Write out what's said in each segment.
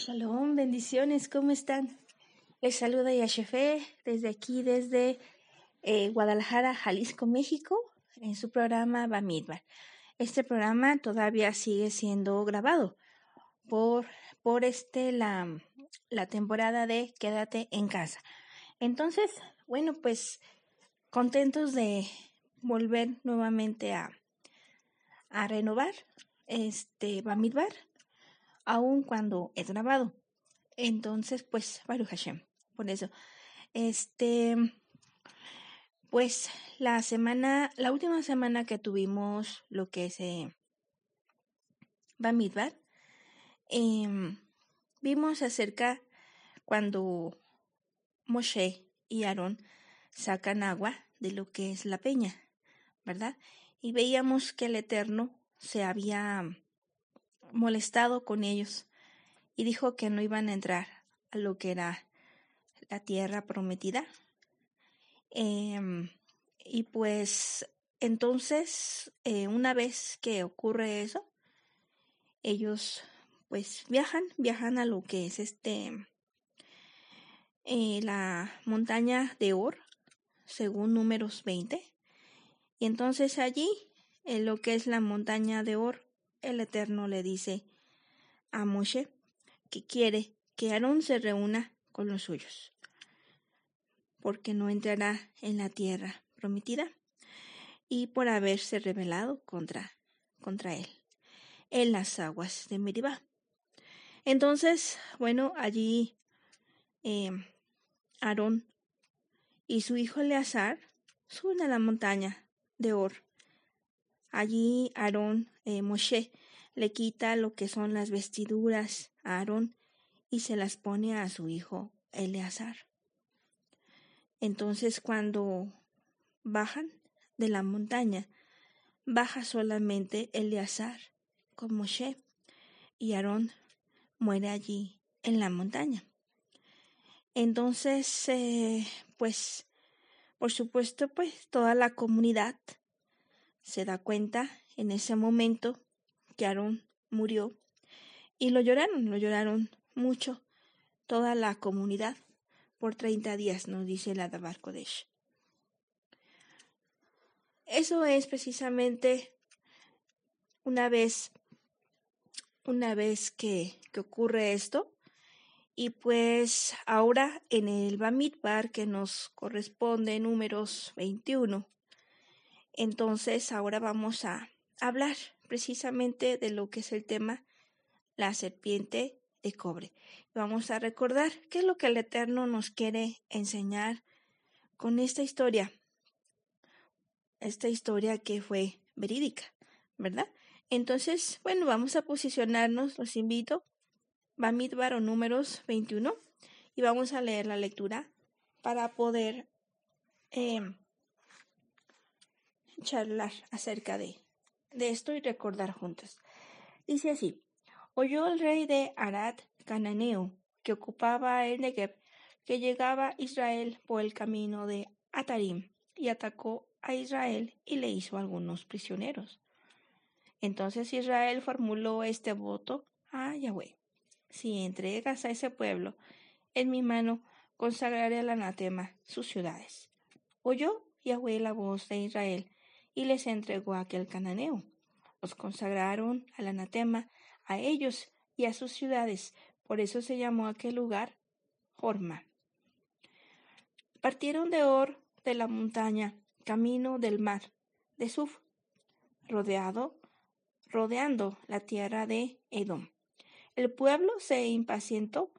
Shalom, bendiciones, ¿cómo están? Les saluda Yashefe desde aquí, desde eh, Guadalajara, Jalisco, México, en su programa Bamidbar. Este programa todavía sigue siendo grabado por, por este, la, la temporada de Quédate en casa. Entonces, bueno, pues contentos de volver nuevamente a, a renovar este Bamidbar aun cuando es grabado. Entonces, pues, Baruch Hashem, por eso. Este, pues, la semana, la última semana que tuvimos lo que es eh, Bamidbar, em, vimos acerca cuando Moshe y Aarón sacan agua de lo que es la peña, ¿verdad? Y veíamos que el Eterno se había molestado con ellos y dijo que no iban a entrar a lo que era la tierra prometida. Em, y pues entonces, eh, una vez que ocurre eso, ellos pues viajan, viajan a lo que es este, eh, la montaña de Or, según números 20. Y entonces allí, en lo que es la montaña de Or, el Eterno le dice a Moshe que quiere que Aarón se reúna con los suyos, porque no entrará en la tierra prometida y por haberse rebelado contra, contra él en las aguas de Meribá. Entonces, bueno, allí eh, Aarón y su hijo Eleazar suben a la montaña de Or Allí Aarón, eh, Moshe, le quita lo que son las vestiduras a Aarón y se las pone a su hijo Eleazar. Entonces cuando bajan de la montaña, baja solamente Eleazar con Moshe y Aarón muere allí en la montaña. Entonces, eh, pues, por supuesto, pues toda la comunidad se da cuenta en ese momento que Aarón murió y lo lloraron, lo lloraron mucho toda la comunidad por 30 días, nos dice la Dabar Kodesh. Eso es precisamente una vez, una vez que, que ocurre esto, y pues ahora en el Bamidbar que nos corresponde números 21, entonces, ahora vamos a hablar precisamente de lo que es el tema la serpiente de cobre. Vamos a recordar qué es lo que el Eterno nos quiere enseñar con esta historia. Esta historia que fue verídica, ¿verdad? Entonces, bueno, vamos a posicionarnos, los invito, Bamidbar o números 21, y vamos a leer la lectura para poder em, charlar acerca de, de esto y recordar juntos. Dice así, oyó el rey de Arad cananeo que ocupaba el Negev que llegaba Israel por el camino de Atarim y atacó a Israel y le hizo algunos prisioneros. Entonces Israel formuló este voto a Yahweh. Si entregas a ese pueblo en mi mano, consagraré al anatema sus ciudades. Oyó Yahweh la voz de Israel y les entregó aquel cananeo. Los consagraron al anatema a ellos y a sus ciudades, por eso se llamó aquel lugar Jorma. Partieron de Or de la montaña, camino del mar, de Suf, rodeado, rodeando la tierra de Edom. El pueblo se impacientó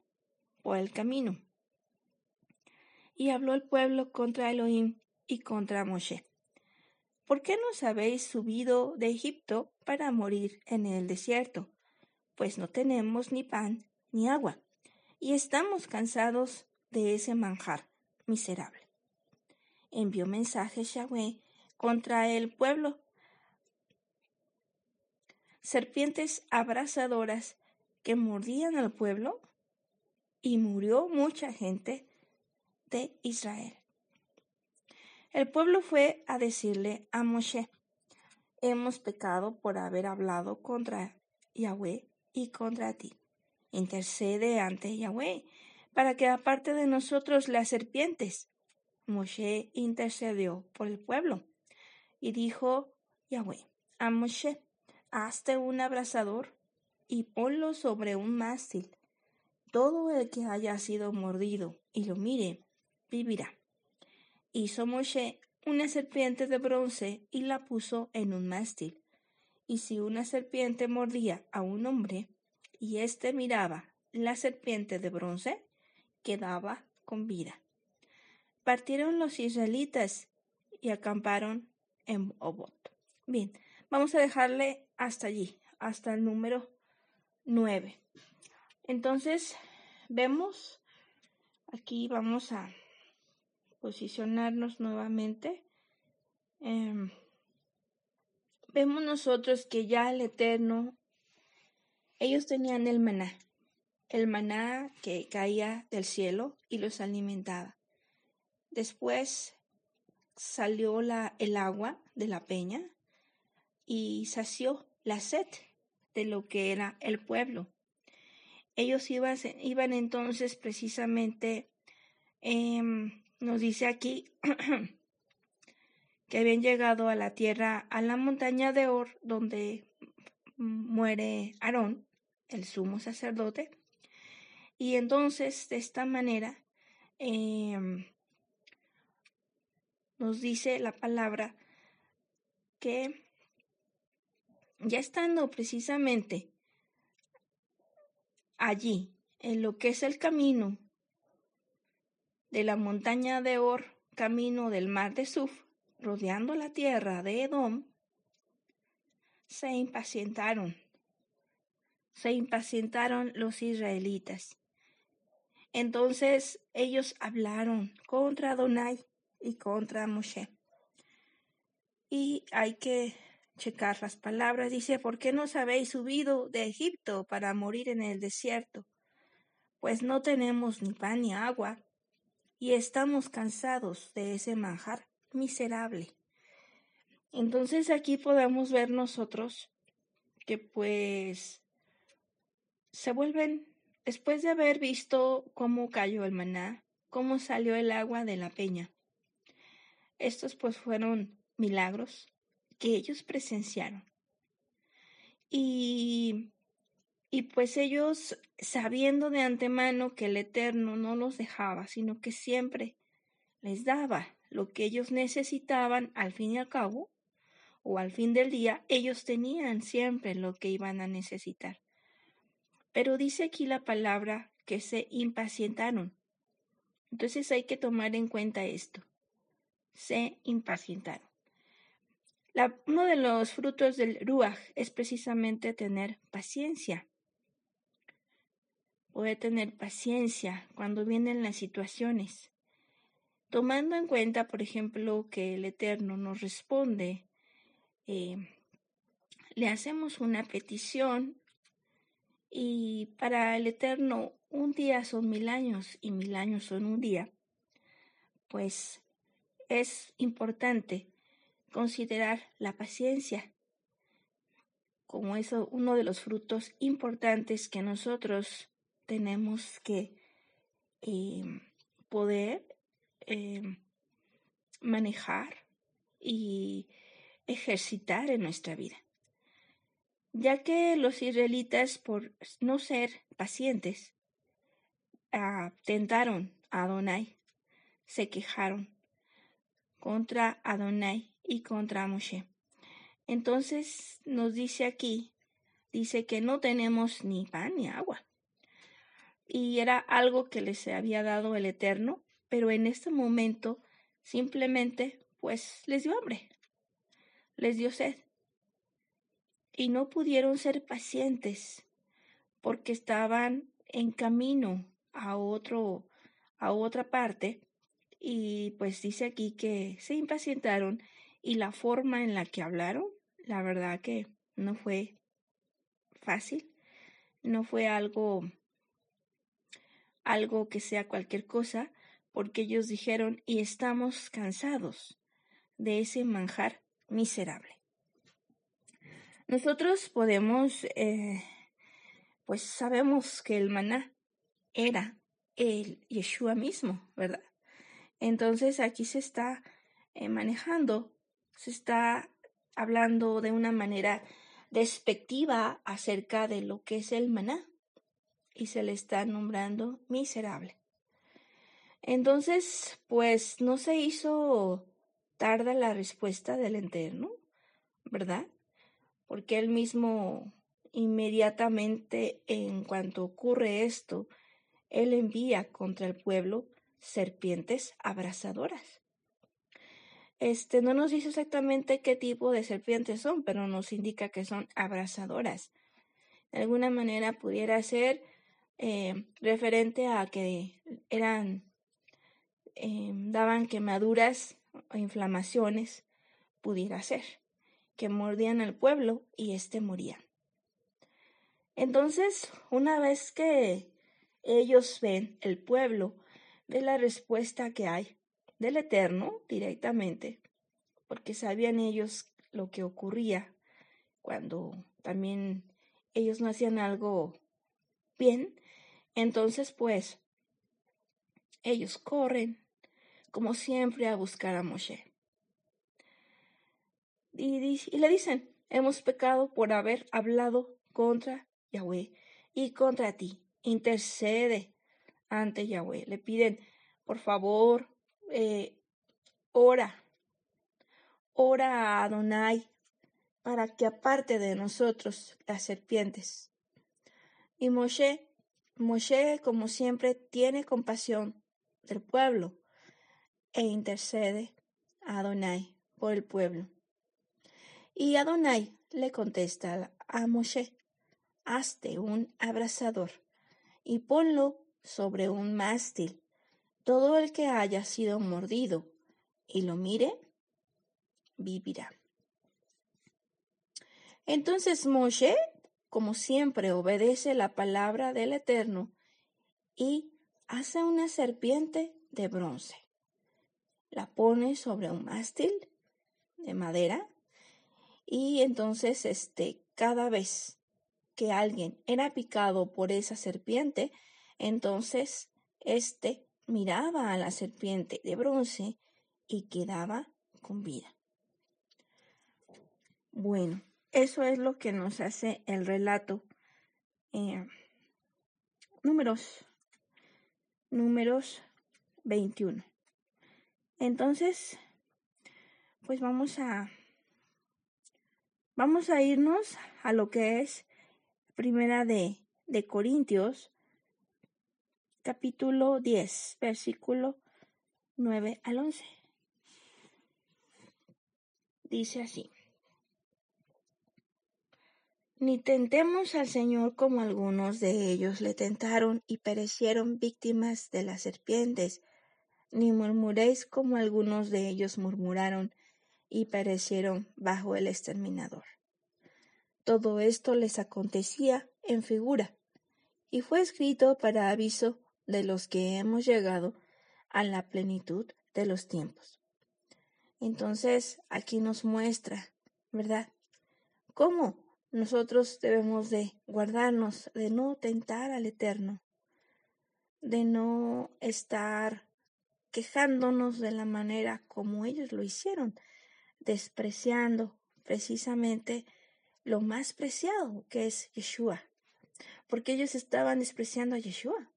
por el camino. Y habló el pueblo contra Elohim y contra Moshe. ¿Por qué nos habéis subido de Egipto para morir en el desierto? Pues no tenemos ni pan ni agua, y estamos cansados de ese manjar miserable. Envió mensajes Yahweh contra el pueblo. Serpientes abrasadoras que mordían al pueblo, y murió mucha gente de Israel. El pueblo fue a decirle a Moshe, hemos pecado por haber hablado contra Yahweh y contra ti. intercede ante Yahweh para que aparte de nosotros las serpientes. Moshe intercedió por el pueblo y dijo Yahweh a Moshe, hazte un abrazador y ponlo sobre un mástil. Todo el que haya sido mordido y lo mire, vivirá. Hizo Moshe una serpiente de bronce y la puso en un mástil. Y si una serpiente mordía a un hombre y éste miraba la serpiente de bronce, quedaba con vida. Partieron los israelitas y acamparon en Obot. Bien, vamos a dejarle hasta allí, hasta el número 9. Entonces, vemos, aquí vamos a posicionarnos nuevamente. Em, vemos nosotros que ya el Eterno, ellos tenían el maná, el maná que caía del cielo y los alimentaba. Después salió la, el agua de la peña y sació la sed de lo que era el pueblo. Ellos iban, iban entonces precisamente, em, nos dice aquí, que habían llegado a la tierra, a la montaña de Or, donde muere Aarón, el sumo sacerdote. Y entonces, de esta manera, em, nos dice la palabra que ya estando precisamente allí, en lo que es el camino de la montaña de Or, camino del mar de Suf, rodeando la tierra de Edom, se impacientaron. Se impacientaron los israelitas. Entonces ellos hablaron contra Adonai y contra Moshe. Y hay que checar las palabras. Dice, ¿por qué nos habéis subido de Egipto para morir en el desierto? Pues no tenemos ni pan ni agua, y estamos cansados de ese manjar miserable. Entonces aquí podemos ver nosotros que pues se vuelven, después de haber visto cómo cayó el maná, cómo salió el agua de la peña. Estos pues fueron milagros que ellos presenciaron. Y, y pues ellos, sabiendo de antemano que el Eterno no los dejaba, sino que siempre les daba lo que ellos necesitaban al fin y al cabo, o al fin del día, ellos tenían siempre lo que iban a necesitar. Pero dice aquí la palabra que se impacientaron. Entonces hay que tomar en cuenta esto. Se impacientaron uno de los frutos del Ruach es precisamente tener paciencia. Poder tener paciencia cuando vienen las situaciones. Tomando en cuenta, por ejemplo, que el Eterno nos responde, eh, le hacemos una petición y para el Eterno un día son mil años y mil años son un día, pues es importante considerar la paciencia como eso uno de los frutos importantes que nosotros tenemos que em, poder em, manejar y ejercitar en nuestra vida. Ya que los israelitas, por no ser pacientes, tentaron a Adonai, se quejaron contra Adonai y contra Moshe. Entonces nos dice aquí, dice que no tenemos ni pan ni agua. Y era algo que les había dado el Eterno, pero en este momento simplemente pues les dio hambre, les dio sed. Y no pudieron ser pacientes porque estaban en camino a otro a otra parte y pues dice aquí que se impacientaron y la forma en la que hablaron, la verdad que no fue fácil, no fue algo algo que sea cualquier cosa, porque ellos dijeron y estamos cansados de ese manjar miserable. Nosotros podemos, eh, pues sabemos que el maná era el Yeshua mismo, ¿verdad? Entonces aquí se está eh, manejando, se está hablando de una manera despectiva acerca de lo que es el maná y se le está nombrando miserable. Entonces, pues no se hizo tarda la respuesta del Eterno, ¿verdad? Porque él mismo inmediatamente en cuanto ocurre esto, él envía contra el pueblo serpientes abrasadoras. Este no nos dice exactamente qué tipo de serpientes son, pero nos indica que son abrasadoras. De alguna manera pudiera ser eh, referente a que eran Em, daban quemaduras o inflamaciones, pudiera ser, que mordían al pueblo y éste moría. Entonces, una vez que ellos ven el pueblo, de la respuesta que hay del Eterno directamente, porque sabían ellos lo que ocurría cuando también ellos no hacían algo bien, entonces pues ellos corren como siempre, a buscar a Moshe. Y, le dicen, hemos pecado por haber hablado contra Yahweh y contra ti. Intercede ante Yahweh. Le piden, por favor, eh, ora, ora a Adonai para que aparte de nosotros las serpientes. Y Moshe, Moshe, como siempre, tiene compasión del pueblo e intercede a Adonai por el pueblo. Y Adonai le contesta a Moshe, hazte un abrazador y ponlo sobre un mástil. Todo el que haya sido mordido y lo mire, vivirá. Entonces Moshe, como siempre, obedece la palabra del Eterno y hace una serpiente de bronce la pone sobre un mástil de madera y entonces este cada vez que alguien era picado por esa serpiente, entonces este miraba a la serpiente de bronce y quedaba con vida. Bueno, eso es lo que nos hace el relato. Eh, números, números 21. Entonces, pues vamos a vamos a irnos a lo que es Primera de, de Corintios, capítulo 10, versículo 9 al 11. Dice así. Ni tentemos al Señor como algunos de ellos le tentaron y perecieron víctimas de las serpientes ni murmuréis como algunos de ellos murmuraron y perecieron bajo el exterminador. Todo esto les acontecía en figura, y fue escrito para aviso de los que hemos llegado a la plenitud de los tiempos. Entonces aquí nos muestra, ¿verdad? ¿Cómo nosotros debemos de guardarnos de no tentar al Eterno, de no estar quejándonos de la manera como ellos lo hicieron, despreciando precisamente lo más preciado que es Yeshua, porque ellos estaban despreciando a Yeshua.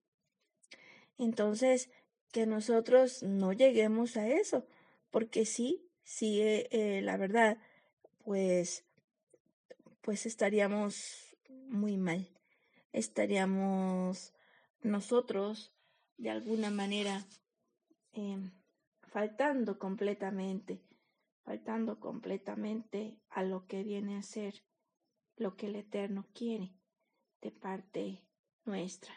Entonces, que nosotros no lleguemos a eso, porque sí, sí, eh, eh, la verdad, pues, pues estaríamos muy mal, estaríamos nosotros de alguna manera Em, faltando completamente, faltando completamente a lo que viene a ser lo que el Eterno quiere de parte nuestra.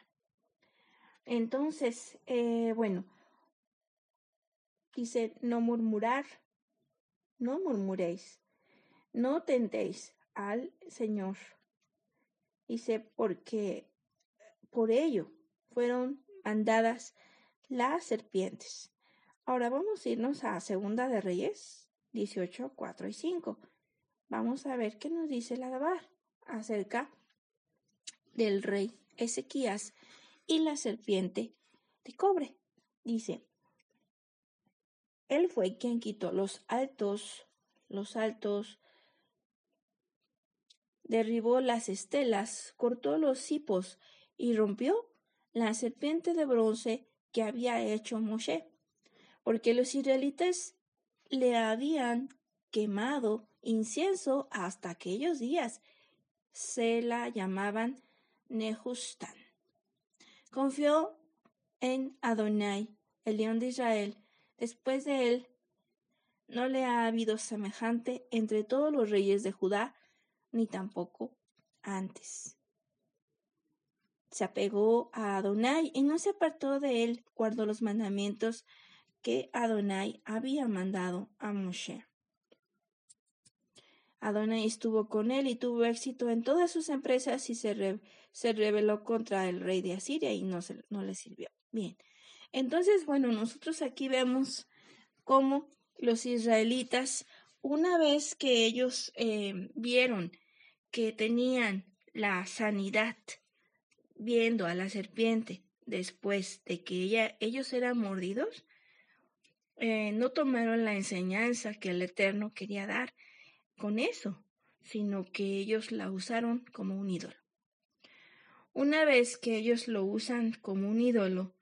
Entonces, eh, bueno, dice, no murmurar, no murmuréis, no tentéis al Señor. Dice, porque por ello fueron mandadas las serpientes. Ahora vamos a irnos a Segunda de Reyes 18, 4 y 5. Vamos a ver qué nos dice la Dabar acerca del rey Ezequías y la serpiente de cobre. Dice, él fue quien quitó los altos, los altos, derribó las estelas, cortó los cipos y rompió la serpiente de bronce que había hecho Moshe, porque los israelitas le habían quemado incienso hasta aquellos días. Se la llamaban Nehustan. Confió en Adonai, el león de Israel. Después de él, no le ha habido semejante entre todos los reyes de Judá, ni tampoco antes. Se apegó a Adonai y no se apartó de él, guardó los mandamientos que Adonai había mandado a Moshe. Adonai estuvo con él y tuvo éxito en todas sus empresas y se, rebeló contra el rey de Asiria y no le sirvió. Bien, entonces, bueno, nosotros aquí vemos cómo los israelitas, una vez que ellos eh, vieron que tenían la sanidad viendo a la serpiente después de que ella, ellos eran mordidos, eh, no tomaron la enseñanza que el Eterno quería dar con eso, sino que ellos la usaron como un ídolo. Una vez que ellos lo usan como un ídolo,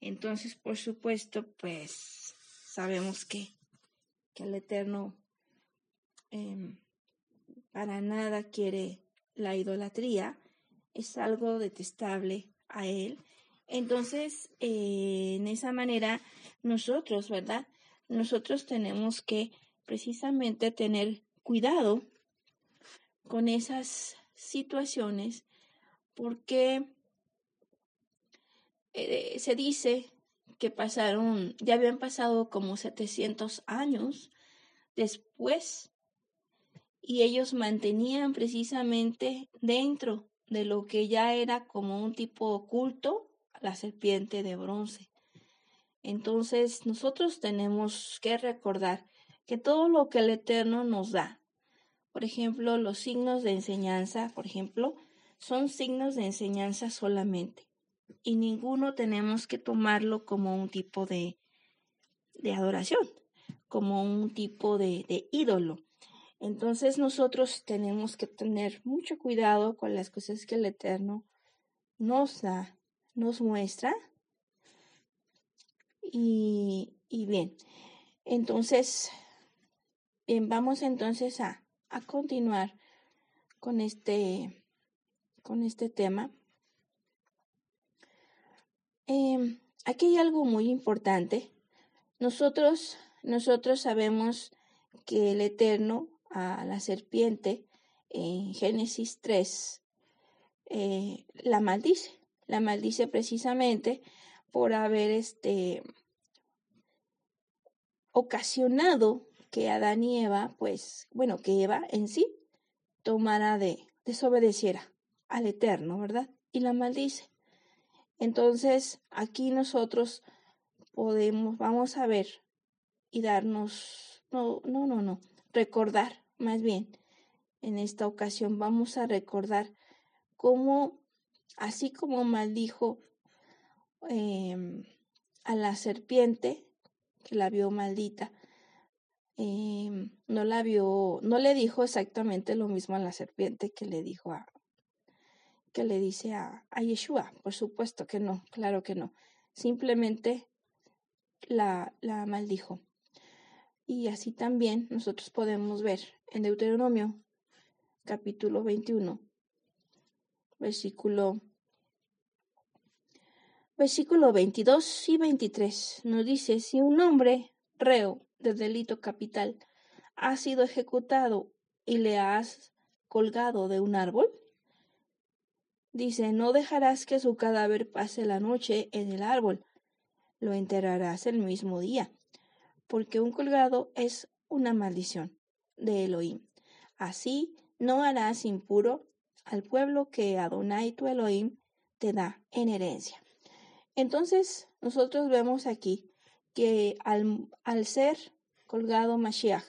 entonces, por supuesto, pues sabemos que, que el Eterno em, para nada quiere la idolatría, es algo detestable a él. Entonces, eh, en esa manera, nosotros, ¿verdad? Nosotros tenemos que precisamente tener cuidado con esas situaciones porque eh, se dice que pasaron, ya habían pasado como 700 años después y ellos mantenían precisamente dentro de lo que ya era como un tipo oculto la serpiente de bronce. Entonces nosotros tenemos que recordar que todo lo que el Eterno nos da, por ejemplo, los signos de enseñanza, por ejemplo, son signos de enseñanza solamente y ninguno tenemos que tomarlo como un tipo de, de adoración, como un tipo de, de ídolo. Entonces nosotros tenemos que tener mucho cuidado con las cosas que el Eterno nos da, nos muestra. Y, y bien, entonces, bien, vamos entonces a, a continuar con este, con este tema. Em, aquí hay algo muy importante. Nosotros, nosotros sabemos que el Eterno a la serpiente en Génesis 3 eh, la maldice. La maldice precisamente por haber este, ocasionado que Adán y Eva, pues, bueno, que Eva en sí tomara de, desobedeciera al Eterno, ¿verdad? Y la maldice. Entonces, aquí nosotros podemos, vamos a ver y darnos, no, no, no, no, recordar, más bien, en esta ocasión vamos a recordar cómo, así como maldijo em, a la serpiente, que la vio maldita, em, no la vio, no le dijo exactamente lo mismo a la serpiente que le dijo a, que le dice a, a Yeshua. Por supuesto que no, claro que no. Simplemente la, la maldijo. Y así también nosotros podemos ver en Deuteronomio capítulo 21, versículo, versículo 22 y 23. Nos dice, si un hombre reo de delito capital ha sido ejecutado y le has colgado de un árbol, Dice, no dejarás que su cadáver pase la noche en el árbol, lo enterrarás el mismo día, porque un colgado es una maldición de Elohim. Así no harás impuro al pueblo que Adonai tu Elohim te da en herencia. Entonces, nosotros vemos aquí que al, al ser colgado Mashiach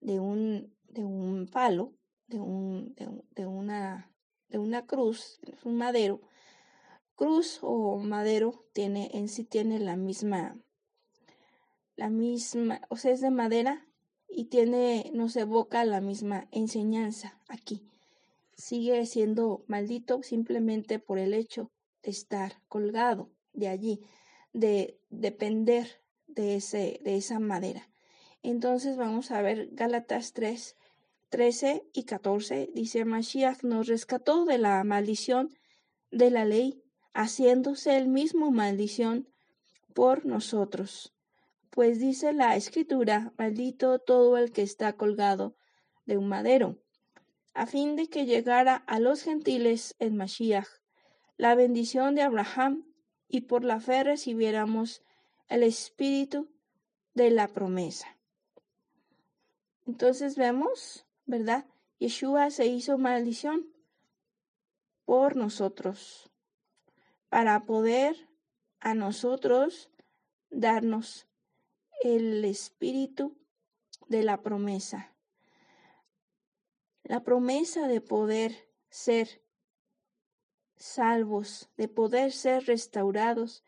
de un, de un palo, de, un, de una de una cruz, un madero, cruz o madero tiene en sí tiene la misma la misma, o sea, es de madera y tiene nos evoca la misma enseñanza aquí. Sigue siendo maldito simplemente por el hecho de estar colgado de allí, de depender de ese de esa madera. Entonces vamos a ver Gálatas 3 13 y 14 dice Mashiach nos rescató de la maldición de la ley, haciéndose el mismo maldición por nosotros. Pues dice la escritura, maldito todo el que está colgado de un madero, a fin de que llegara a los gentiles en Mashiach, la bendición de Abraham, y por la fe recibiéramos el espíritu de la promesa. Entonces vemos ¿verdad? Yeshua se hizo maldición por nosotros, para poder a nosotros darnos el espíritu de la promesa. La promesa de poder ser salvos, de poder ser restaurados,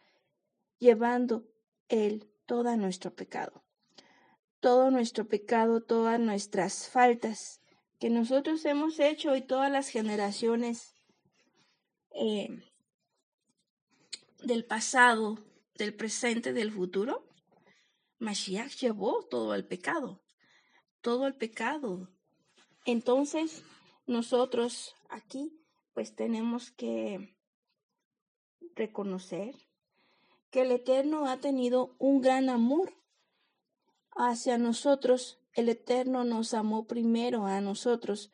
llevando Él todo nuestro pecado todo nuestro pecado, todas nuestras faltas que nosotros hemos hecho y todas las generaciones eh, del pasado, del presente, del futuro, Mashiach llevó todo el pecado, todo el pecado. Entonces, nosotros aquí, pues tenemos que reconocer que el Eterno ha tenido un gran amor hacia nosotros, el Eterno nos amó primero a nosotros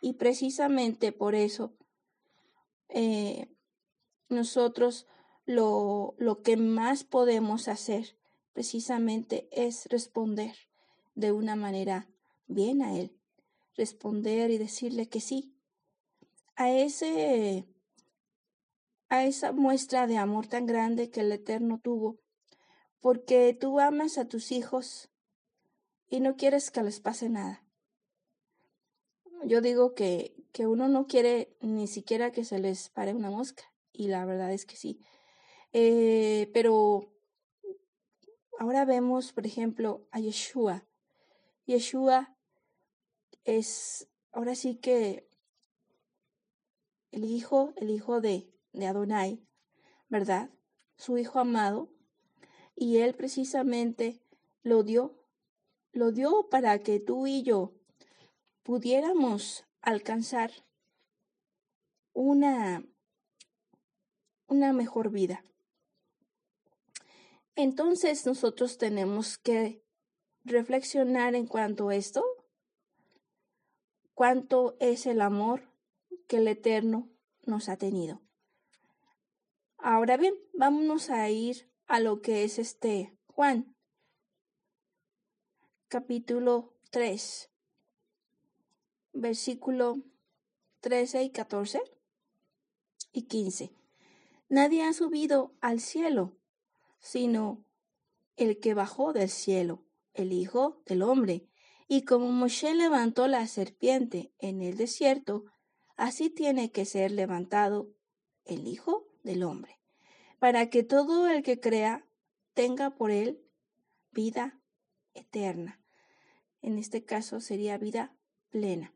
y precisamente por eso eh, nosotros lo, lo que más podemos hacer precisamente es responder de una manera bien a Él, responder y decirle que sí. A ese a esa muestra de amor tan grande que el Eterno tuvo, porque tú amas a tus hijos y no quieres que les pase nada. Yo digo que, que uno no quiere ni siquiera que se les pare una mosca, y la verdad es que sí. Eh, pero ahora vemos, por ejemplo, a Yeshua. Yeshua es ahora sí que el hijo, el hijo de, de Adonai, ¿verdad? Su hijo amado, y él precisamente lo dio lo dio para que tú y yo pudiéramos alcanzar una, una mejor vida. Entonces nosotros tenemos que reflexionar en cuanto a esto, cuánto es el amor que el Eterno nos ha tenido. Ahora bien, vámonos a ir a lo que es este Juan capítulo 3, versículo 13 y 14 y 15. Nadie ha subido al cielo, sino el que bajó del cielo, el Hijo del Hombre. Y como Moshe levantó la serpiente en el desierto, así tiene que ser levantado el Hijo del Hombre, para que todo el que crea tenga por él vida eterna en este caso sería vida plena.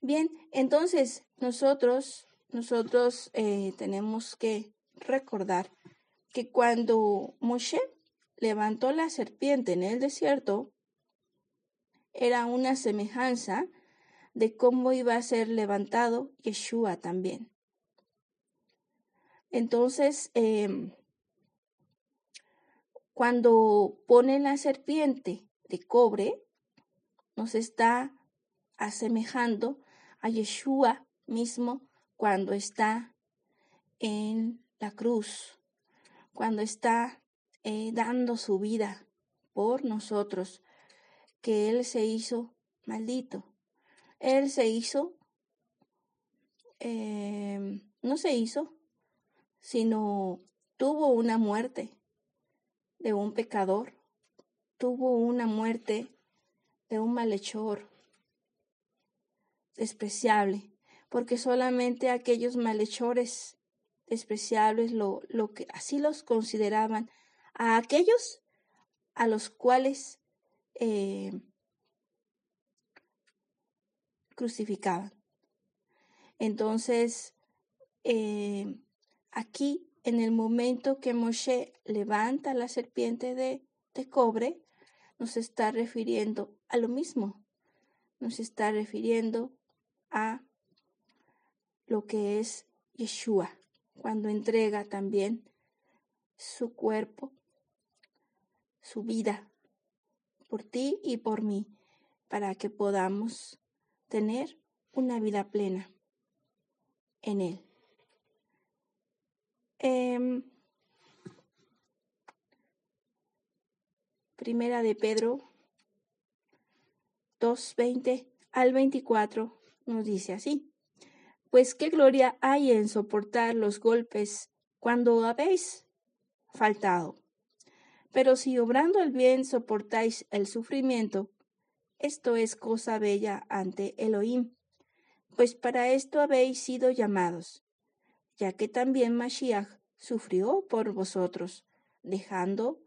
Bien, entonces nosotros, nosotros eh, tenemos que recordar que cuando Moshe levantó la serpiente en el desierto, era una semejanza de cómo iba a ser levantado Yeshua también. Entonces, em, cuando pone la serpiente de cobre, nos está asemejando a Yeshua mismo cuando está en la cruz, cuando está eh, dando su vida por nosotros, que Él se hizo maldito. Él se hizo, em, no se hizo, sino tuvo una muerte de un pecador, tuvo una muerte de un malhechor despreciable, porque solamente aquellos malhechores despreciables lo, lo que así los consideraban, a aquellos a los cuales eh, crucificaban. Entonces, eh, aquí, en el momento que Moshe levanta la serpiente de, de cobre, nos está refiriendo a lo mismo. Nos está refiriendo a lo que es Yeshua, cuando entrega también su cuerpo, su vida, por ti y por mí, para que podamos tener una vida plena en Él. Em, primera de Pedro 2.20 al 24 nos dice así, pues qué gloria hay en soportar los golpes cuando habéis faltado. Pero si obrando el bien soportáis el sufrimiento, esto es cosa bella ante Elohim, pues para esto habéis sido llamados, ya que también Mashiach sufrió por vosotros, dejando,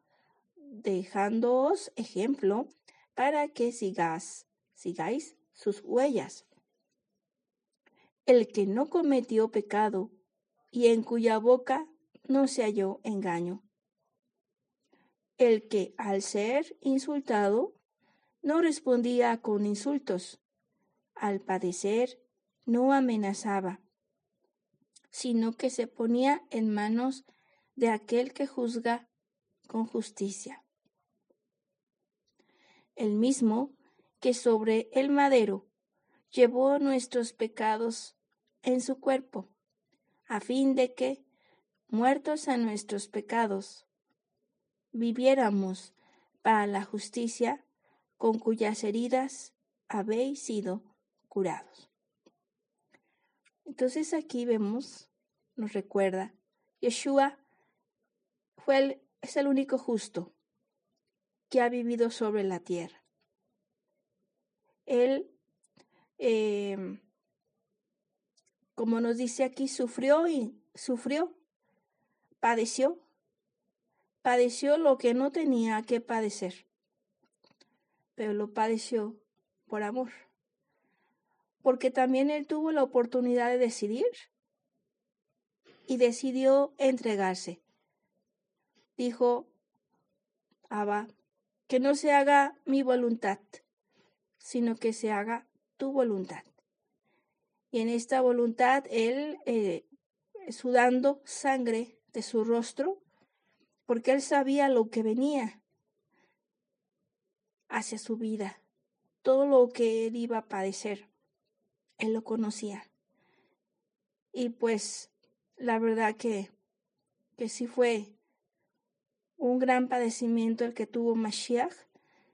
dejándoos ejemplo para que sigáis, sigáis sus huellas. El que no cometió pecado y en cuya boca no se halló engaño. El que al ser insultado no respondía con insultos, al padecer no amenazaba, sino que se ponía en manos de aquel que juzga con justicia. El mismo que sobre el madero llevó nuestros pecados en su cuerpo, a fin de que, muertos a nuestros pecados, viviéramos para la justicia con cuyas heridas habéis sido curados. Entonces aquí vemos, nos recuerda, Yeshua fue el, es el único justo que ha vivido sobre la tierra. Él, em, como nos dice aquí, sufrió y sufrió, padeció, padeció lo que no tenía que padecer, pero lo padeció por amor porque también él tuvo la oportunidad de decidir y decidió entregarse. Dijo, Abba, que no se haga mi voluntad, sino que se haga tu voluntad. Y en esta voluntad él, eh, sudando sangre de su rostro, porque él sabía lo que venía hacia su vida, todo lo que él iba a padecer él lo conocía. Y pues la verdad que, que sí fue un gran padecimiento el que tuvo Mashiach,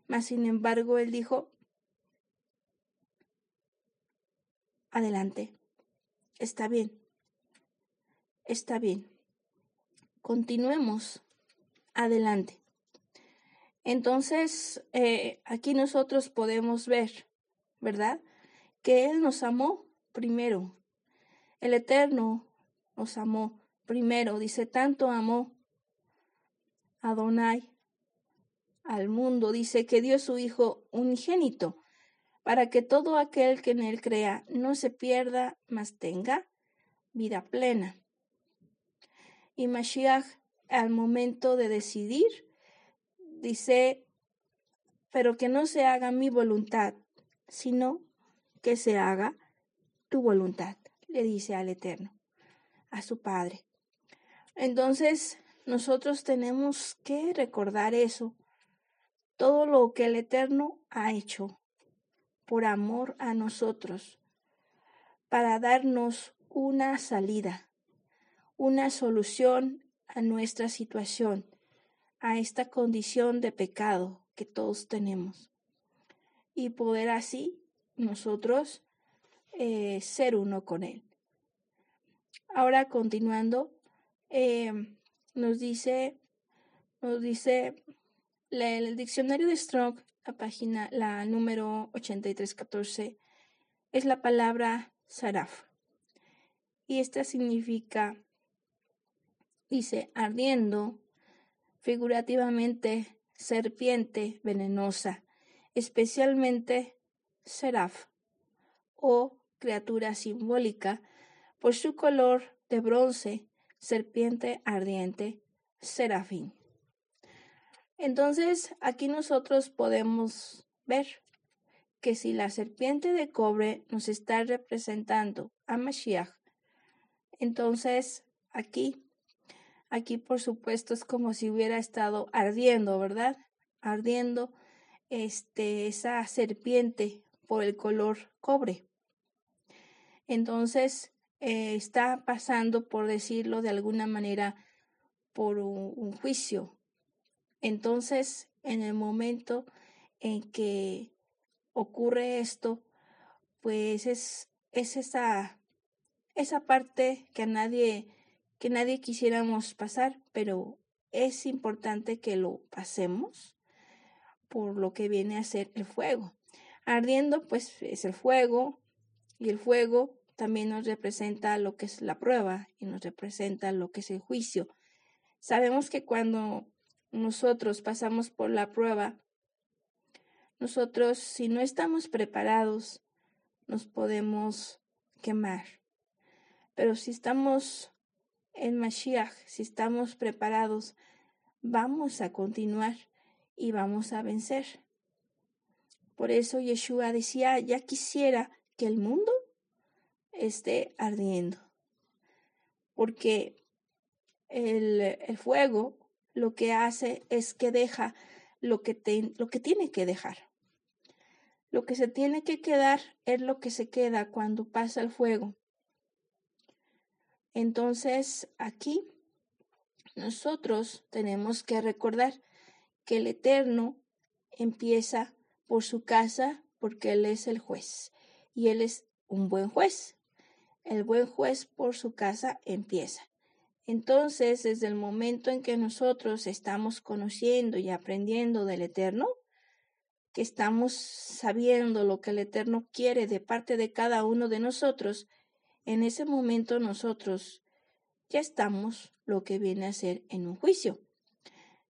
mas sin embargo él dijo, adelante, está bien, está bien, continuemos adelante. Entonces, eh, aquí nosotros podemos ver, ¿verdad? que Él nos amó primero. El Eterno nos amó primero. Dice, tanto amó Adonai al mundo. Dice que dio su Hijo unigénito para que todo aquel que en Él crea no se pierda, mas tenga vida plena. Y Mashiach, al momento de decidir, dice, pero que no se haga mi voluntad, sino que se haga tu voluntad, le dice al Eterno, a su Padre. Entonces, nosotros tenemos que recordar eso, todo lo que el Eterno ha hecho por amor a nosotros, para darnos una salida, una solución a nuestra situación, a esta condición de pecado que todos tenemos, y poder así nosotros eh, ser uno con Él. Ahora continuando, eh, nos dice, nos dice el diccionario de Strong, la página, la número 8314, es la palabra saraf. y esta significa, dice, ardiendo, figurativamente, serpiente venenosa, especialmente seraf o criatura simbólica por su color de bronce, serpiente ardiente, serafín. Entonces, aquí nosotros podemos ver que si la serpiente de cobre nos está representando a Mashiach, entonces aquí, aquí por supuesto es como si hubiera estado ardiendo, ¿verdad? Ardiendo este, esa serpiente por el color cobre. Entonces, eh, está pasando, por decirlo de alguna manera, por un, juicio. Entonces, en el momento en que ocurre esto, pues es, es esa, esa parte que a nadie, que nadie quisiéramos pasar, pero es importante que lo pasemos por lo que viene a ser el fuego. Ardiendo, pues es el fuego, y el fuego también nos representa lo que es la prueba y nos representa lo que es el juicio. Sabemos que cuando nosotros pasamos por la prueba, nosotros si no estamos preparados, nos podemos quemar. Pero si estamos en Mashiach, si estamos preparados, vamos a continuar y vamos a vencer. Por eso Yeshua decía, ya quisiera que el mundo esté ardiendo. Porque el, fuego lo que hace es que deja lo que, lo que tiene que dejar. Lo que se tiene que quedar es lo que se queda cuando pasa el fuego. Entonces, aquí nosotros tenemos que recordar que el Eterno empieza por su casa porque Él es el juez y Él es un buen juez el buen juez por su casa empieza. Entonces, desde el momento en que nosotros estamos conociendo y aprendiendo del Eterno, que estamos sabiendo lo que el Eterno quiere de parte de cada uno de nosotros, en ese momento nosotros ya estamos lo que viene a ser en un juicio.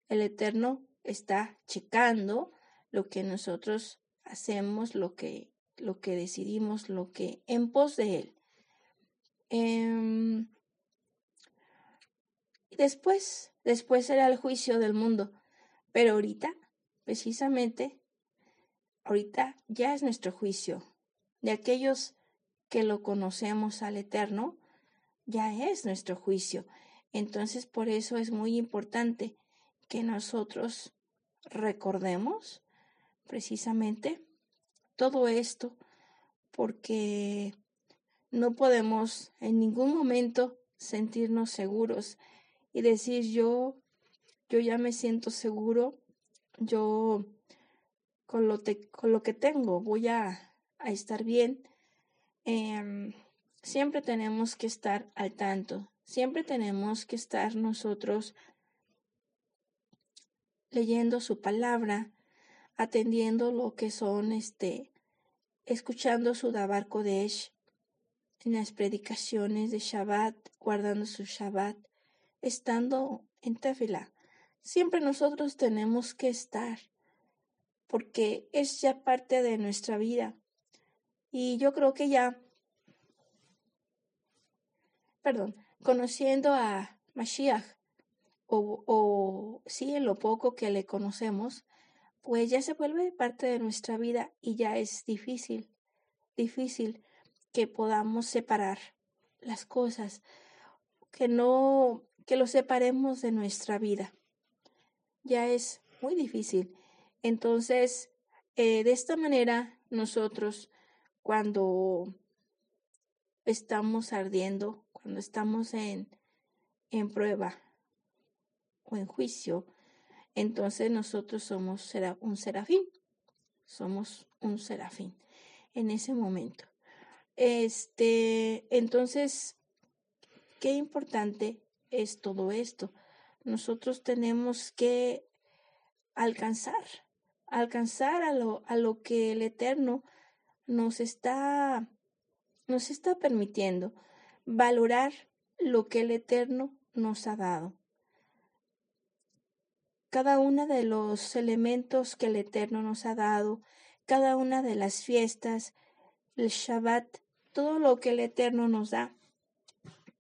El Eterno está checando lo que nosotros hacemos, lo que, lo que decidimos, lo que en pos de Él. Em, después, después será el juicio del mundo. Pero ahorita, precisamente, ahorita ya es nuestro juicio. De aquellos que lo conocemos al Eterno, ya es nuestro juicio. Entonces, por eso es muy importante que nosotros recordemos precisamente todo esto, porque no podemos en ningún momento sentirnos seguros y decir yo, yo ya me siento seguro, yo con lo, con lo que tengo voy a, estar bien. Em, siempre tenemos que estar al tanto, siempre tenemos que estar nosotros leyendo su palabra, atendiendo lo que son este, escuchando su Dabar Kodesh, en las predicaciones de Shabbat, guardando su Shabbat, estando en Tefila. Siempre nosotros tenemos que estar, porque es ya parte de nuestra vida. Y yo creo que ya, perdón, conociendo a Mashiach, o, o sí, en lo poco que le conocemos, pues ya se vuelve parte de nuestra vida y ya es difícil, difícil que podamos separar las cosas, que no, que lo separemos de nuestra vida. Ya es muy difícil. Entonces, eh, de esta manera, nosotros, cuando estamos ardiendo, cuando estamos en, en prueba o en juicio, entonces nosotros somos un serafín. Somos un serafín en ese momento. Este, entonces, qué importante es todo esto. Nosotros tenemos que alcanzar, alcanzar a lo, a lo que el Eterno nos está, nos está permitiendo. valorar lo que el Eterno nos ha dado. Cada uno de los elementos que el Eterno nos ha dado, cada una de las fiestas, el Shabbat, todo lo que el Eterno nos da,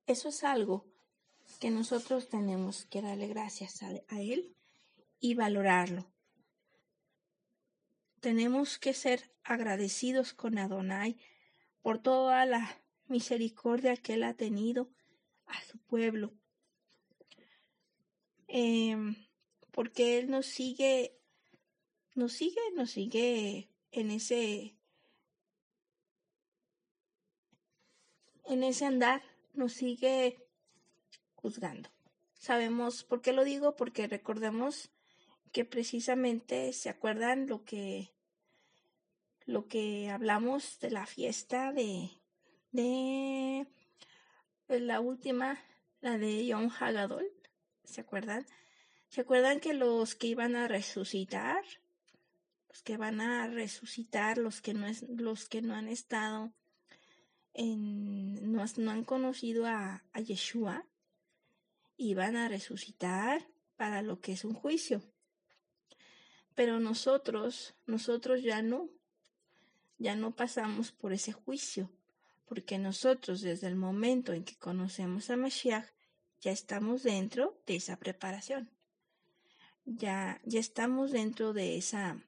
eso es algo que nosotros tenemos que darle gracias a, Él y valorarlo. Tenemos que ser agradecidos con Adonai por toda la misericordia que Él ha tenido a su pueblo. Em, porque Él nos sigue, nos sigue, nos sigue en ese, en ese andar, nos sigue juzgando. Sabemos por qué lo digo, porque recordemos que precisamente se acuerdan lo que lo que hablamos de la fiesta de de la última, la de Yom Hagadol, ¿se acuerdan? ¿Se acuerdan que los que iban a resucitar, los que van a resucitar, los que no es, los que no han estado en, no, han conocido a, a Yeshua, iban a resucitar para lo que es un juicio. Pero nosotros, nosotros ya no, ya no pasamos por ese juicio porque nosotros desde el momento en que conocemos a Mashiach ya estamos dentro de esa preparación. Ya, ya estamos dentro de esa,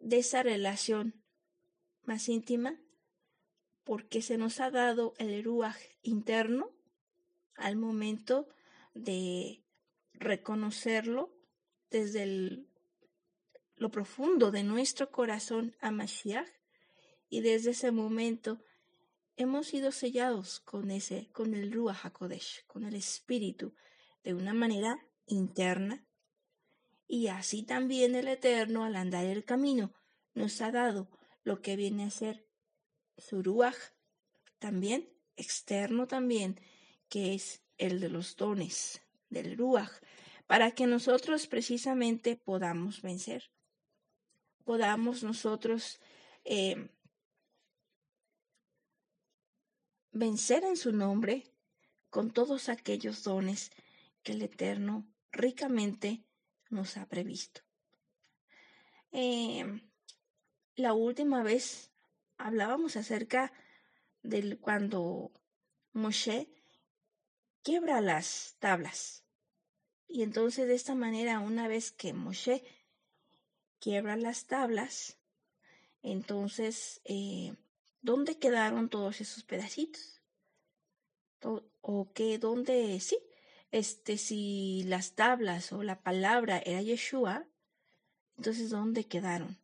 de esa relación más íntima porque se nos ha dado el ruaj interno al momento de reconocerlo desde lo profundo de nuestro corazón a Mashiach y desde ese momento hemos sido sellados con ese, con el Ruach HaKodesh, con el Espíritu, de una manera interna. Y así también el Eterno, al andar el camino, nos ha dado lo que viene a ser su Ruach, también externo también, que es el de los dones del Ruach, para que nosotros precisamente podamos vencer, podamos nosotros eh, vencer en su nombre con todos aquellos dones que el Eterno ricamente nos ha previsto. Eh, la última vez hablábamos acerca de cuando Moshe quiebra las tablas. Y entonces de esta manera, una vez que Moshe quiebra las tablas, entonces eh, ¿Dónde quedaron todos esos pedacitos? ¿O qué? ¿Dónde? Sí. Este, si las tablas o la palabra era Yeshua, entonces ¿dónde quedaron?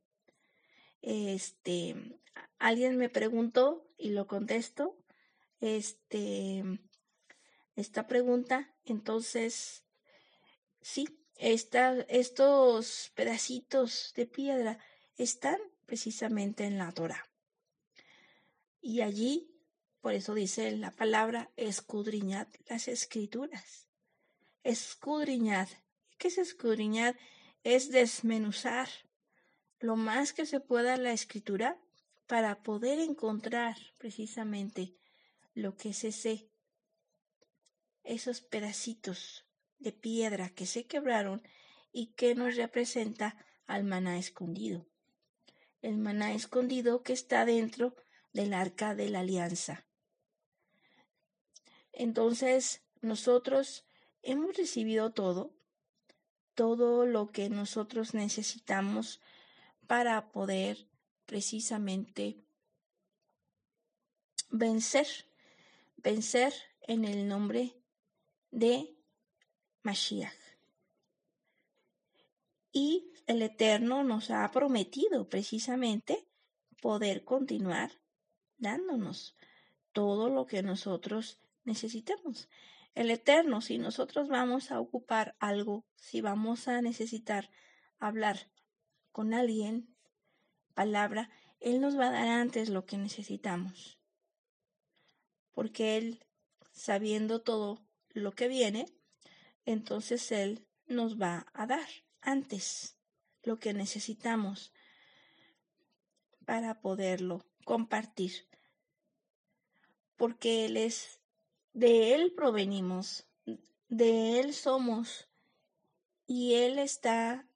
Este, alguien me preguntó y lo contesto. Este, esta pregunta, entonces, sí, estos pedacitos de piedra están precisamente en la Torah. Y allí, por eso dice la palabra, escudriñad las escrituras. Escudriñad. ¿Qué es escudriñar? Es desmenuzar lo más que se pueda la escritura para poder encontrar precisamente lo que es ese, esos pedacitos de piedra que se quebraron y que nos representa al maná escondido. El maná escondido que está dentro del arca de la alianza. Entonces, nosotros hemos recibido todo, todo lo que nosotros necesitamos para poder precisamente vencer, vencer en el nombre de Mashiach. Y el Eterno nos ha prometido precisamente poder continuar dándonos todo lo que nosotros necesitemos. El Eterno, si nosotros vamos a ocupar algo, si vamos a necesitar hablar con alguien, palabra, Él nos va a dar antes lo que necesitamos. Porque Él, sabiendo todo lo que viene, entonces Él nos va a dar antes lo que necesitamos para poderlo compartir. porque Él es, de Él provenimos, de Él somos, y Él está,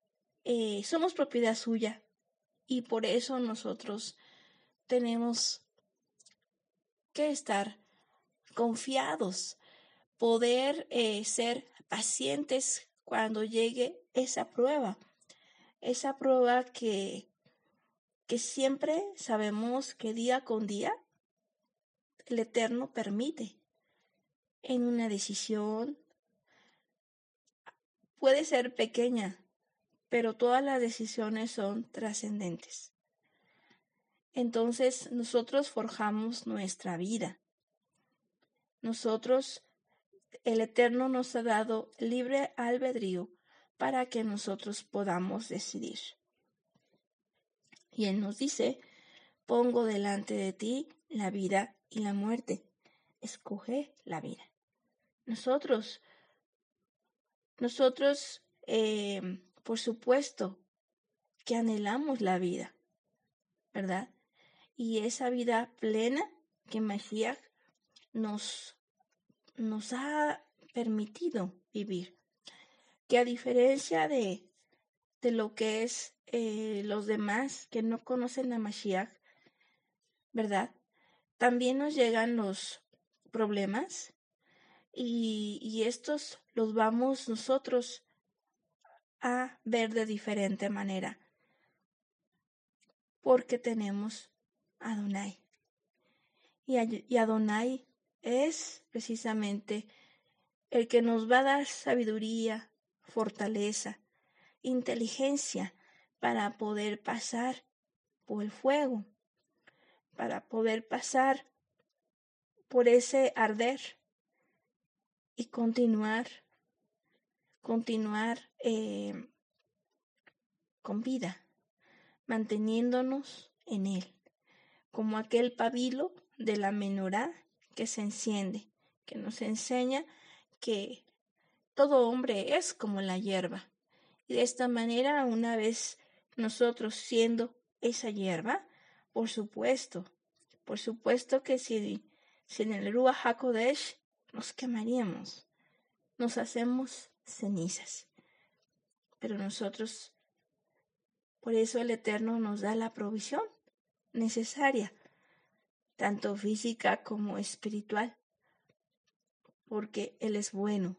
eh, somos propiedad suya, y por eso nosotros tenemos que estar confiados, poder eh, ser pacientes cuando llegue esa prueba, esa prueba que, que siempre sabemos que día con día el Eterno permite en una decisión. Puede ser pequeña, pero todas las decisiones son trascendentes. Entonces nosotros forjamos nuestra vida. Nosotros, el Eterno nos ha dado libre albedrío para que nosotros podamos decidir. Y Él nos dice, pongo delante de ti la vida y la muerte. Escoge la vida. Nosotros, nosotros, eh, por supuesto, que anhelamos la vida, ¿verdad? Y esa vida plena que Mashiach nos, nos ha permitido vivir. Que a diferencia de, de lo que es eh, los demás que no conocen a Mashiach, ¿verdad? También nos llegan los problemas y, y estos los vamos nosotros a ver de diferente manera porque tenemos Adonai. Y, Adonai es precisamente el que nos va a dar sabiduría, fortaleza, inteligencia para poder pasar por el fuego para poder pasar por ese arder y continuar, continuar eh, con vida, manteniéndonos en él, como aquel pabilo de la menorá que se enciende, que nos enseña que todo hombre es como la hierba. Y de esta manera, una vez nosotros siendo esa hierba, por supuesto, por supuesto que si, en el Ruach HaKodesh nos quemaríamos, nos hacemos cenizas. Pero nosotros, por eso el Eterno nos da la provisión necesaria, tanto física como espiritual, porque Él es bueno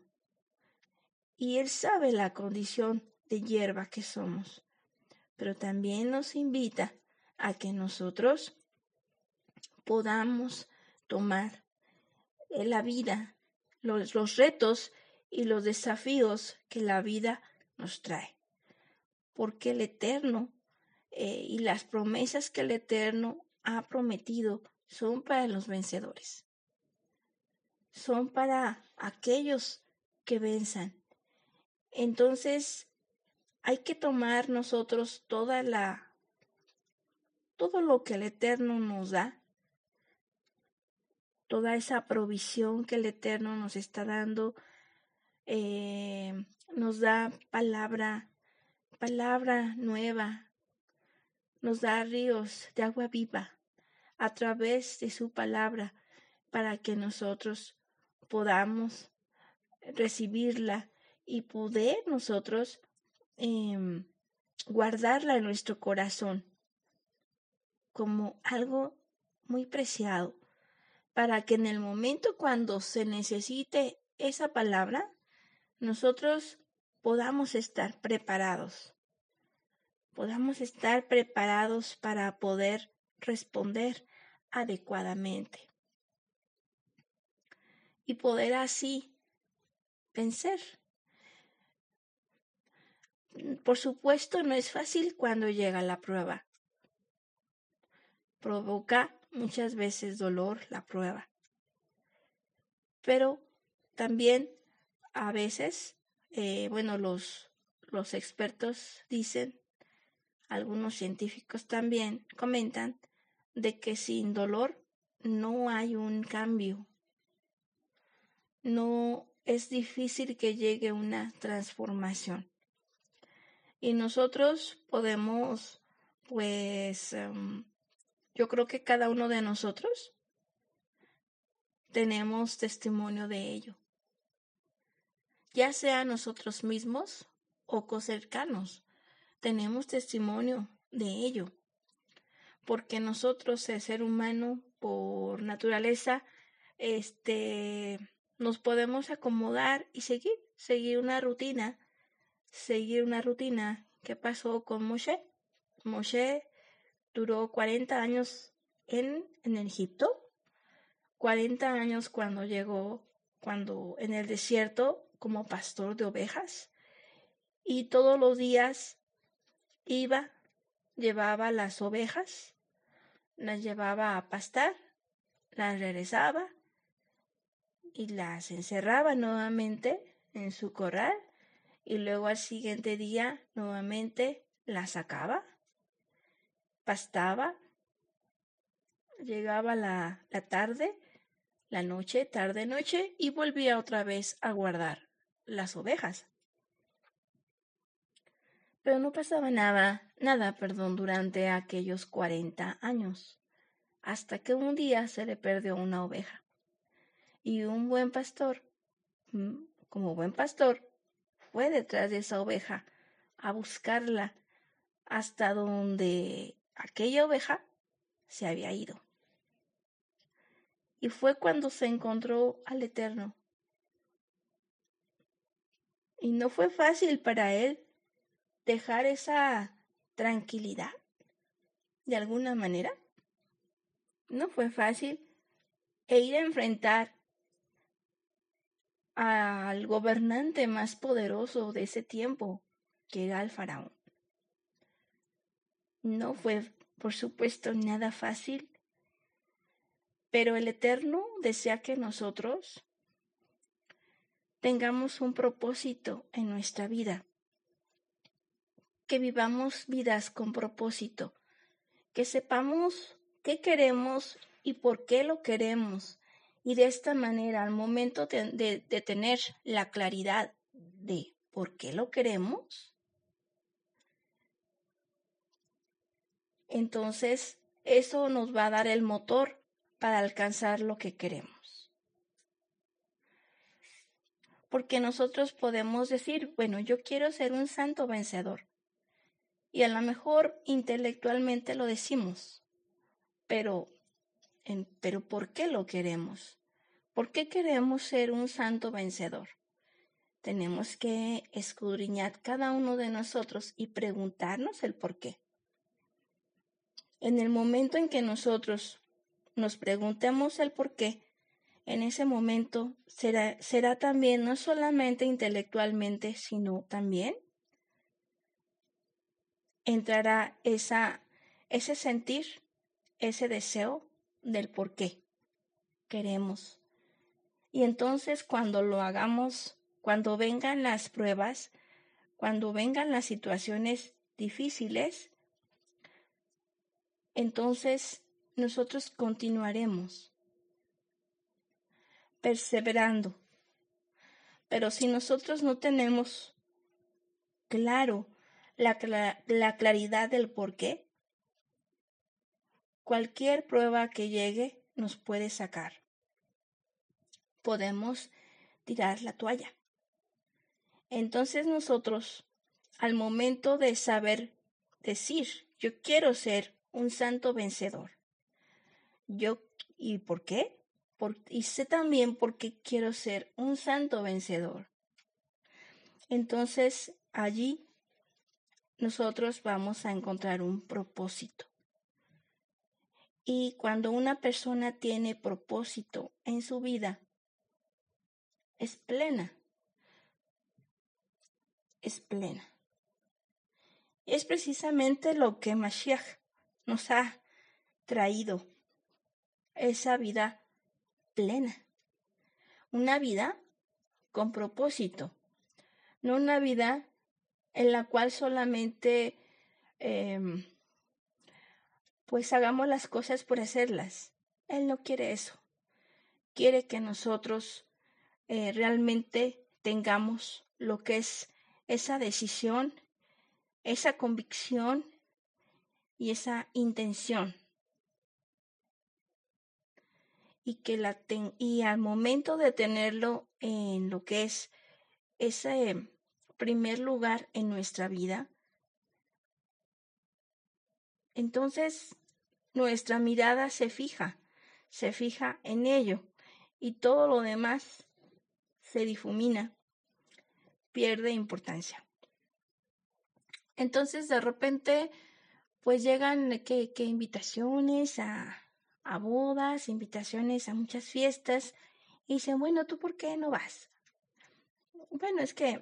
y Él sabe la condición de hierba que somos, pero también nos invita a que nosotros podamos tomar la vida, los, los retos y los desafíos que la vida nos trae. Porque el Eterno eh, y las promesas que el Eterno ha prometido son para los vencedores. Son para aquellos que venzan. Entonces, hay que tomar nosotros toda la todo lo que el Eterno nos da, toda esa provisión que el Eterno nos está dando, eh, nos da palabra, palabra nueva, nos da ríos de agua viva a través de su palabra para que nosotros podamos recibirla y poder nosotros em, guardarla en nuestro corazón como algo muy preciado, para que en el momento cuando se necesite esa palabra, nosotros podamos estar preparados, podamos estar preparados para poder responder adecuadamente y poder así vencer. Por supuesto, no es fácil cuando llega la prueba provoca muchas veces dolor la prueba. Pero también a veces, eh, bueno, los, los expertos dicen, algunos científicos también comentan, de que sin dolor no hay un cambio. No es difícil que llegue una transformación. Y nosotros podemos, pues, em, yo creo que cada uno de nosotros tenemos testimonio de ello, ya sea nosotros mismos o cercanos, tenemos testimonio de ello, porque nosotros, el ser humano, por naturaleza, este, nos podemos acomodar y seguir, seguir una rutina, seguir una rutina. ¿Qué pasó con Moshe? Moshe duró 40 años en, en Egipto 40 años cuando llegó, cuando en el desierto como pastor de ovejas y todos los días iba, llevaba las ovejas, las llevaba a pastar, las regresaba y las encerraba nuevamente en su corral y luego al siguiente día nuevamente las sacaba, pastaba, llegaba la, la tarde la noche, tarde noche, y volvía otra vez a guardar las ovejas. Pero no pasaba nada, nada, perdón, durante aquellos cuarenta años, hasta que un día se le perdió una oveja. Y un buen pastor, mm, como buen pastor, fue detrás de esa oveja a buscarla hasta donde aquella oveja se había ido y fue cuando se encontró al Eterno. Y no fue fácil para él dejar esa tranquilidad, de alguna manera. No fue fácil e ir a enfrentar al gobernante más poderoso de ese tiempo, que era el faraón. No fue, por supuesto, nada fácil pero el Eterno desea que nosotros tengamos un propósito en nuestra vida, que vivamos vidas con propósito, que sepamos qué queremos y por qué lo queremos. Y de esta manera, al momento de, tener la claridad de por qué lo queremos, entonces eso nos va a dar el motor para alcanzar lo que queremos. Porque nosotros podemos decir, bueno, yo quiero ser un santo vencedor. Y a lo mejor intelectualmente lo decimos, pero, pero ¿por qué lo queremos? ¿Por qué queremos ser un santo vencedor? Tenemos que escudriñar cada uno de nosotros y preguntarnos el por qué. En el momento en que nosotros nos preguntemos el por qué, en ese momento será, será también no solamente intelectualmente, sino también entrará esa, ese sentir, ese deseo del por qué queremos. Y entonces cuando lo hagamos, cuando vengan las pruebas, cuando vengan las situaciones difíciles, entonces nosotros continuaremos perseverando. Pero si nosotros no tenemos claro la, la, claridad del por qué, cualquier prueba que llegue nos puede sacar. Podemos tirar la toalla. Entonces nosotros, al momento de saber decir, yo quiero ser un santo vencedor, yo, ¿y por qué? y sé también por qué quiero ser un santo vencedor. Entonces, allí nosotros vamos a encontrar un propósito. Y cuando una persona tiene propósito en su vida, es plena. Es plena. Es precisamente lo que Mashiach nos ha traído esa vida plena. Una vida con propósito, no una vida en la cual solamente em, pues hagamos las cosas por hacerlas. Él no quiere eso. Quiere que nosotros eh, realmente tengamos lo que es esa decisión, esa convicción y esa intención y que la y al momento de tenerlo en lo que es ese primer lugar en nuestra vida, entonces nuestra mirada se fija, se fija en ello y todo lo demás se difumina, pierde importancia. Entonces de repente pues llegan que, invitaciones a, a bodas, invitaciones a muchas fiestas y dicen, bueno, ¿tú por qué no vas? Bueno, es que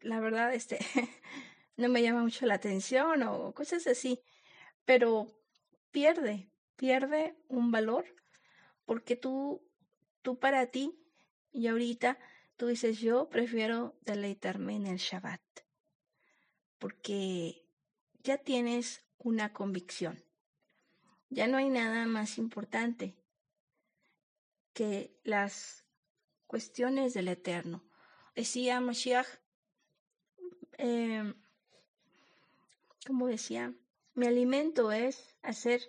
la verdad este no me llama mucho la atención o cosas así, pero pierde, pierde un valor porque tú, tú para ti y ahorita tú dices, yo prefiero deleitarme en el Shabbat porque ya tienes una convicción. Ya no hay nada más importante que las cuestiones del Eterno. Decía Mashiach, eh, como decía, mi alimento es hacer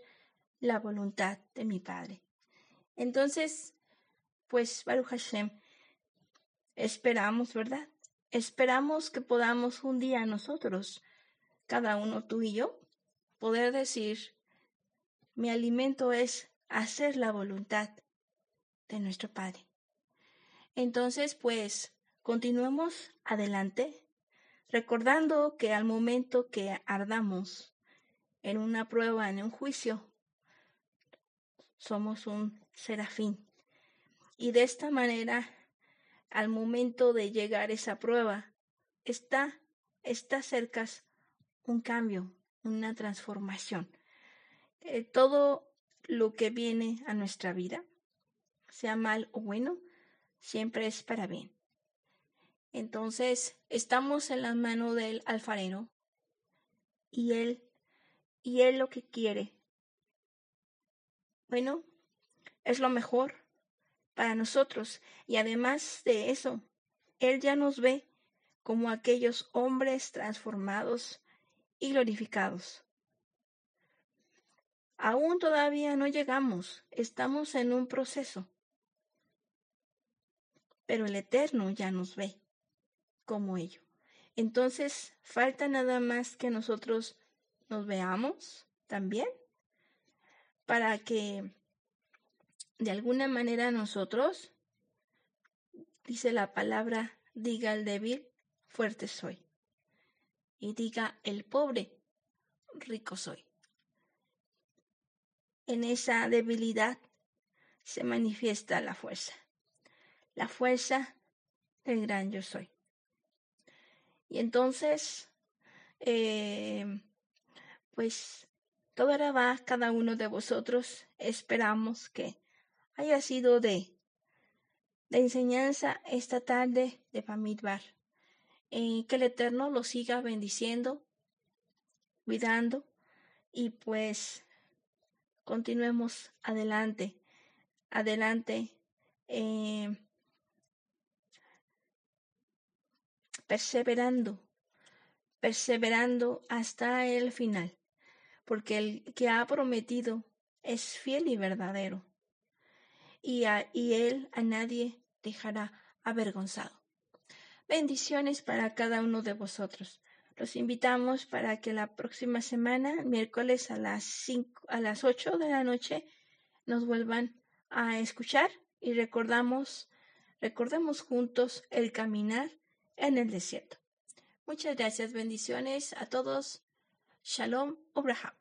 la voluntad de mi Padre. Entonces, pues, Baruch Hashem, esperamos, ¿verdad? Esperamos que podamos un día nosotros, cada uno tú y yo, poder decir, mi alimento es hacer la voluntad de nuestro Padre. Entonces, pues, continuemos adelante, recordando que al momento que ardamos en una prueba, en un juicio, somos un serafín. Y de esta manera al momento de llegar esa prueba, está, está cerca un cambio, una transformación. Eh, todo lo que viene a nuestra vida, sea mal o bueno, siempre es para bien. Entonces, estamos en la mano del alfarero y él, y él lo que quiere, bueno, es lo mejor para nosotros. Y además de eso, Él ya nos ve como aquellos hombres transformados y glorificados. Aún todavía no llegamos, estamos en un proceso. Pero el Eterno ya nos ve como ello. Entonces, falta nada más que nosotros nos veamos también para que de alguna manera nosotros, dice la palabra, diga el débil, fuerte soy. Y diga el pobre, rico soy. En esa debilidad se manifiesta la fuerza, la fuerza del gran yo soy. Y entonces, eh, pues, ahora va cada uno de vosotros. Esperamos que haya sido de, de enseñanza esta tarde de Pamidbar. Eh, que el Eterno lo siga bendiciendo, cuidando y pues continuemos adelante, adelante, eh, perseverando, perseverando hasta el final, porque el que ha prometido es fiel y verdadero y, Él a nadie dejará avergonzado. Bendiciones para cada uno de vosotros. Los invitamos para que la próxima semana, miércoles a las cinco, a las 8 de la noche, nos vuelvan a escuchar y recordamos, recordemos juntos el caminar en el desierto. Muchas gracias, bendiciones a todos. Shalom, Abraham.